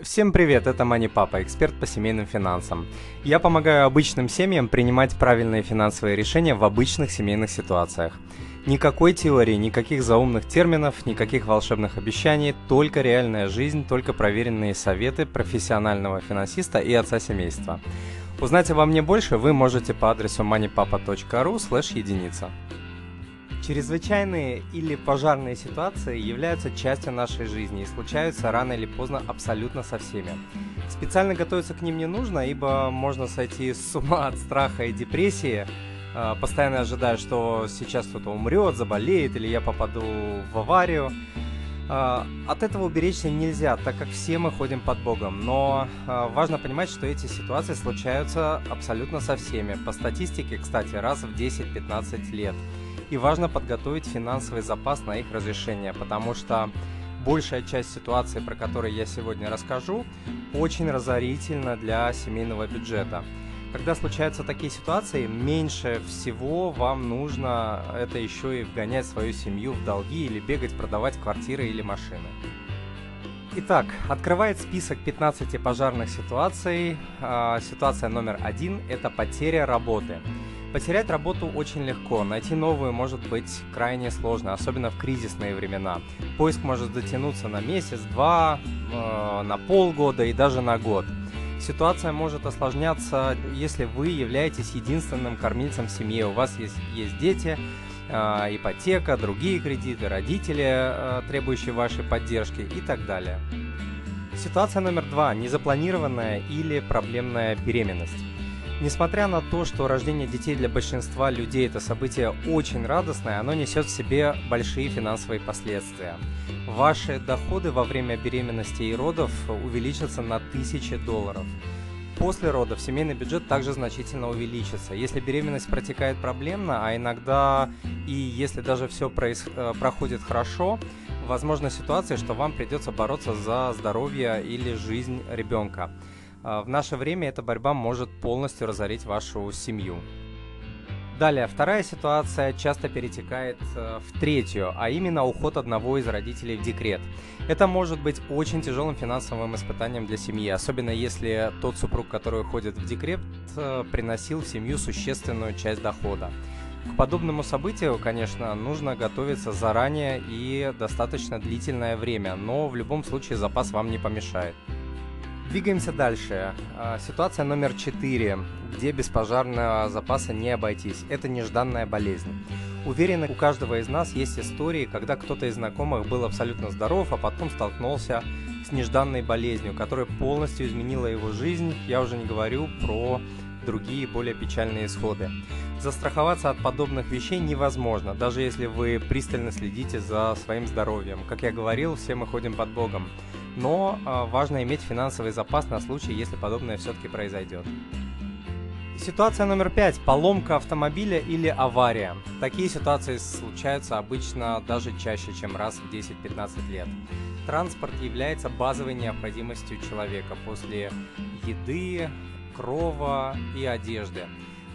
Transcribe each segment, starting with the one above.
Всем привет, это Мани Папа, эксперт по семейным финансам. Я помогаю обычным семьям принимать правильные финансовые решения в обычных семейных ситуациях. Никакой теории, никаких заумных терминов, никаких волшебных обещаний, только реальная жизнь, только проверенные советы профессионального финансиста и отца семейства. Узнать обо мне больше вы можете по адресу moneypapa.ru единица. Чрезвычайные или пожарные ситуации являются частью нашей жизни и случаются рано или поздно абсолютно со всеми. Специально готовиться к ним не нужно, ибо можно сойти с ума от страха и депрессии, а, постоянно ожидая, что сейчас кто-то умрет, заболеет или я попаду в аварию. А, от этого уберечься нельзя, так как все мы ходим под Богом, но а, важно понимать, что эти ситуации случаются абсолютно со всеми. По статистике, кстати, раз в 10-15 лет и важно подготовить финансовый запас на их разрешение, потому что большая часть ситуаций, про которые я сегодня расскажу, очень разорительна для семейного бюджета. Когда случаются такие ситуации, меньше всего вам нужно это еще и вгонять свою семью в долги или бегать продавать квартиры или машины. Итак, открывает список 15 пожарных ситуаций. А, ситуация номер один – это потеря работы. Потерять работу очень легко, найти новую может быть крайне сложно, особенно в кризисные времена. Поиск может затянуться на месяц, два, э, на полгода и даже на год. Ситуация может осложняться, если вы являетесь единственным кормильцем в семье, у вас есть, есть дети, э, ипотека, другие кредиты, родители, э, требующие вашей поддержки и так далее. Ситуация номер два – незапланированная или проблемная беременность. Несмотря на то, что рождение детей для большинства людей это событие очень радостное, оно несет в себе большие финансовые последствия. Ваши доходы во время беременности и родов увеличатся на тысячи долларов. После родов семейный бюджет также значительно увеличится. Если беременность протекает проблемно, а иногда и если даже все проис... Э, проходит хорошо, возможна ситуация, что вам придется бороться за здоровье или жизнь ребенка. А, в наше время эта борьба может полностью разорить вашу семью. Далее, вторая ситуация часто перетекает э, в третью, а именно уход одного из родителей в декрет. Это может быть очень тяжелым финансовым испытанием для семьи, особенно если тот супруг, который уходит в декрет, э, приносил в семью существенную часть дохода. К подобному событию, конечно, нужно готовиться заранее и достаточно длительное время, но в любом случае запас вам не помешает. Двигаемся дальше. А, ситуация номер 4, где без пожарного запаса не обойтись. Это нежданная болезнь. Уверен, у каждого из нас есть истории, когда кто-то из знакомых был абсолютно здоров, а потом столкнулся с нежданной болезнью, которая полностью изменила его жизнь. Я уже не говорю про другие более печальные исходы. Застраховаться от подобных вещей невозможно, даже если вы пристально следите за своим здоровьем. Как я говорил, все мы ходим под Богом но э, важно иметь финансовый запас на случай, если подобное все-таки произойдет. Ситуация номер пять. Поломка автомобиля или авария. Такие ситуации случаются обычно даже чаще, чем раз в 10-15 лет. Транспорт является базовой необходимостью человека после еды, крова и одежды.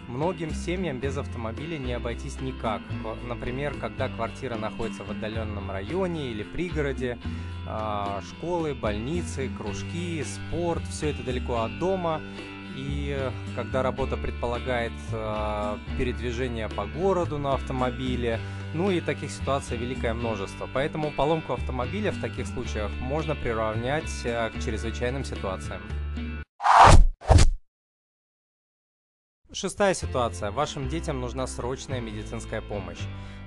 Многим семьям без автомобиля не обойтись никак. Например, когда квартира находится в отдаленном районе или пригороде, а, школы, больницы, кружки, спорт, все это далеко от дома. И когда работа предполагает а, передвижение по городу на автомобиле, ну и таких ситуаций великое множество. Поэтому поломку автомобиля в таких случаях можно приравнять а, к чрезвычайным ситуациям. Шестая ситуация. Вашим детям нужна срочная медицинская помощь.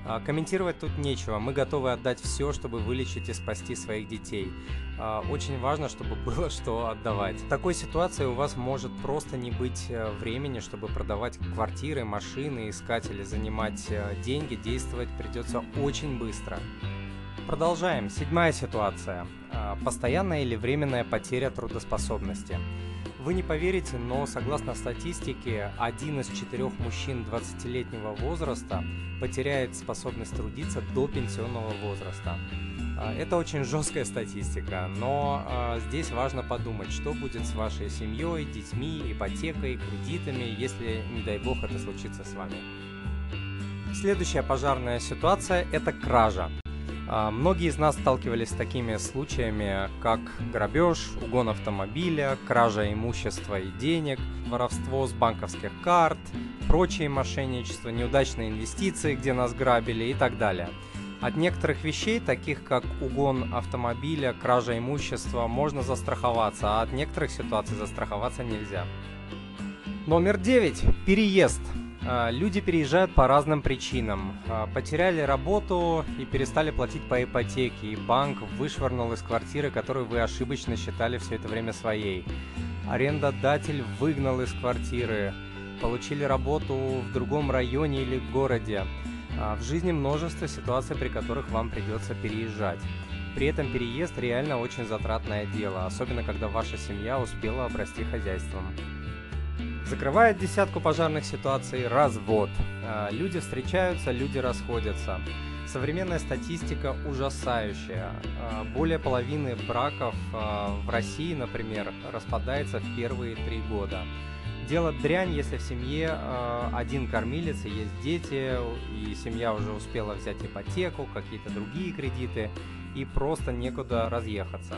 А, комментировать тут нечего. Мы готовы отдать все, чтобы вылечить и спасти своих детей. А, очень важно, чтобы было что отдавать. В такой ситуации у вас может просто не быть э, времени, чтобы продавать квартиры, машины, искать или занимать э, деньги. Действовать придется очень быстро. Продолжаем. Седьмая ситуация. А, постоянная или временная потеря трудоспособности. Вы не поверите, но согласно статистике, один из четырех мужчин 20-летнего возраста потеряет способность трудиться до пенсионного возраста. А, это очень жесткая статистика, но а, здесь важно подумать, что будет с вашей семьей, детьми, ипотекой, кредитами, если, не дай бог, это случится с вами. Следующая пожарная ситуация – это кража. А, многие из нас сталкивались с такими случаями, как грабеж, угон автомобиля, кража имущества и денег, воровство с банковских карт, прочие мошенничества, неудачные инвестиции, где нас грабили и так далее. От некоторых вещей, таких как угон автомобиля, кража имущества, можно застраховаться, а от некоторых ситуаций застраховаться нельзя. Номер 9. Переезд. А, люди переезжают по разным причинам. А, потеряли работу и перестали платить по ипотеке, и банк вышвырнул из квартиры, которую вы ошибочно считали все это время своей. Арендодатель выгнал из квартиры, получили работу в другом районе или городе. А, в жизни множество ситуаций, при которых вам придется переезжать. При этом переезд реально очень затратное дело, особенно когда ваша семья успела обрасти хозяйством. Закрывает десятку пожарных ситуаций развод. А, люди встречаются, люди расходятся. Современная статистика ужасающая. А, более половины браков а, в России, например, распадается в первые три года. Дело дрянь, если в семье один кормилец и есть дети, и семья уже успела взять ипотеку, какие-то другие кредиты, и просто некуда разъехаться.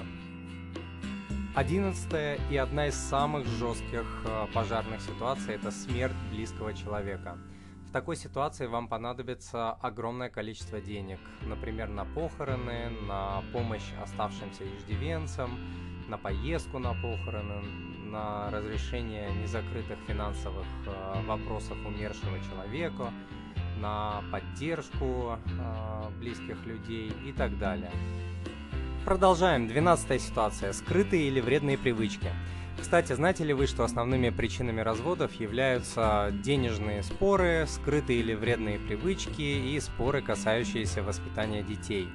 Одиннадцатая и одна из самых жестких э, пожарных ситуаций – это смерть близкого человека. В такой ситуации вам понадобится огромное количество денег, например, на похороны, на помощь оставшимся иждивенцам, на поездку на похороны, на разрешение незакрытых финансовых э, вопросов умершего человека, на поддержку э, близких людей и так далее. Продолжаем. Двенадцатая ситуация. Скрытые или вредные привычки. Кстати, знаете ли вы, что основными причинами разводов являются денежные споры, скрытые или вредные привычки и споры, касающиеся воспитания детей?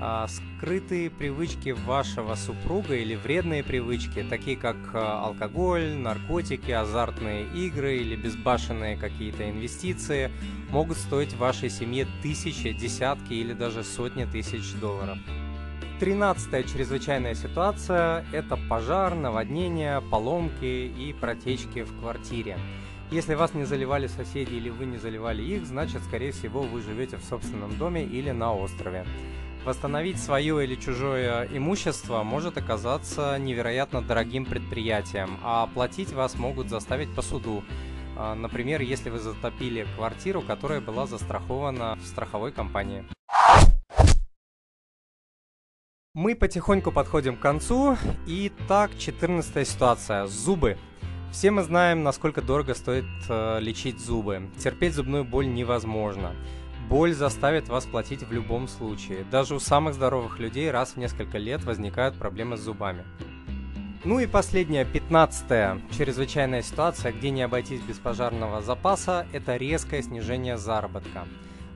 А, скрытые привычки вашего супруга или вредные привычки, такие как а, алкоголь, наркотики, азартные игры или безбашенные какие-то инвестиции, могут стоить вашей семье тысячи, десятки или даже сотни тысяч долларов. Тринадцатая чрезвычайная ситуация – это пожар, наводнение, поломки и протечки в квартире. Если вас не заливали соседи или вы не заливали их, значит, скорее всего, вы живете в собственном доме или на острове. Восстановить свое или чужое имущество может оказаться невероятно дорогим предприятием, а платить вас могут заставить по суду. А, например, если вы затопили квартиру, которая была застрахована в страховой компании. Мы потихоньку подходим к концу. И так, 14 ситуация. Зубы. Все мы знаем, насколько дорого стоит э, лечить зубы. Терпеть зубную боль невозможно. Боль заставит вас платить в любом случае. Даже у самых здоровых людей раз в несколько лет возникают проблемы с зубами. Ну и последняя, пятнадцатая, чрезвычайная ситуация, где не обойтись без пожарного запаса, это резкое снижение заработка.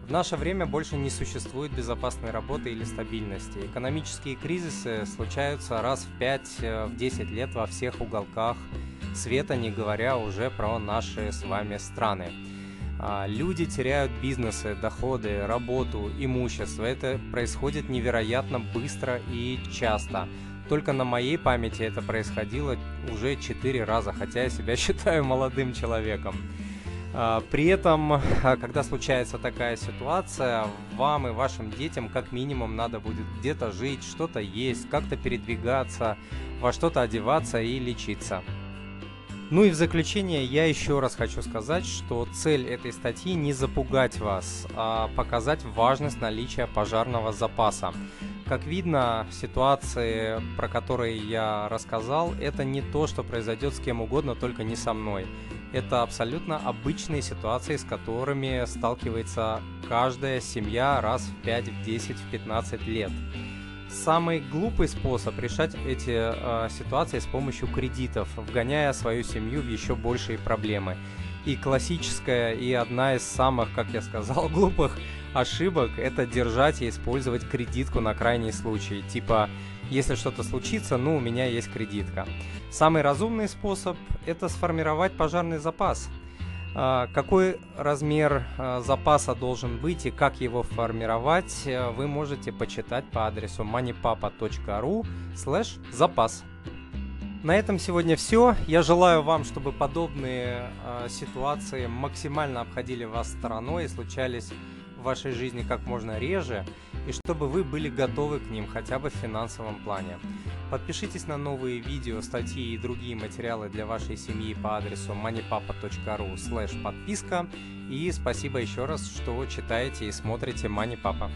В наше время больше не существует безопасной работы или стабильности. Экономические кризисы случаются раз в 5-10 э, лет во всех уголках света, не говоря уже про наши с вами страны. А, люди теряют бизнесы, доходы, работу, имущество. Это происходит невероятно быстро и часто. Только на моей памяти это происходило уже 4 раза, хотя я себя считаю молодым человеком. А, при этом, а, когда случается такая ситуация, вам и вашим детям как минимум надо будет где-то жить, что-то есть, как-то передвигаться, во что-то одеваться и лечиться. Ну и в заключение я еще раз хочу сказать, что цель этой статьи не запугать вас, а показать важность наличия пожарного запаса. Как видно, ситуации, про которые я рассказал, это не то, что произойдет с кем угодно, только не со мной. Это абсолютно обычные ситуации, с которыми сталкивается каждая семья раз в 5, в 10, в 15 лет. Самый глупый способ решать эти э, ситуации с помощью кредитов, вгоняя свою семью в еще большие проблемы. И классическая, и одна из самых, как я сказал, глупых ошибок – это держать и использовать кредитку на крайний случай. Типа, если что-то случится, ну, у меня есть кредитка. Самый разумный способ – это сформировать пожарный запас. А, какой размер а, запаса должен быть и как его формировать, э, вы можете почитать по адресу moneypapa.ru запас. На этом сегодня все. Я желаю вам, чтобы подобные э, ситуации максимально обходили вас стороной и случались в вашей жизни как можно реже. И чтобы вы были готовы к ним хотя бы в финансовом плане. Подпишитесь на новые видео, статьи и другие материалы для вашей семьи по адресу moneypapa.ru подписка и спасибо еще раз, что читаете и смотрите Money Papa.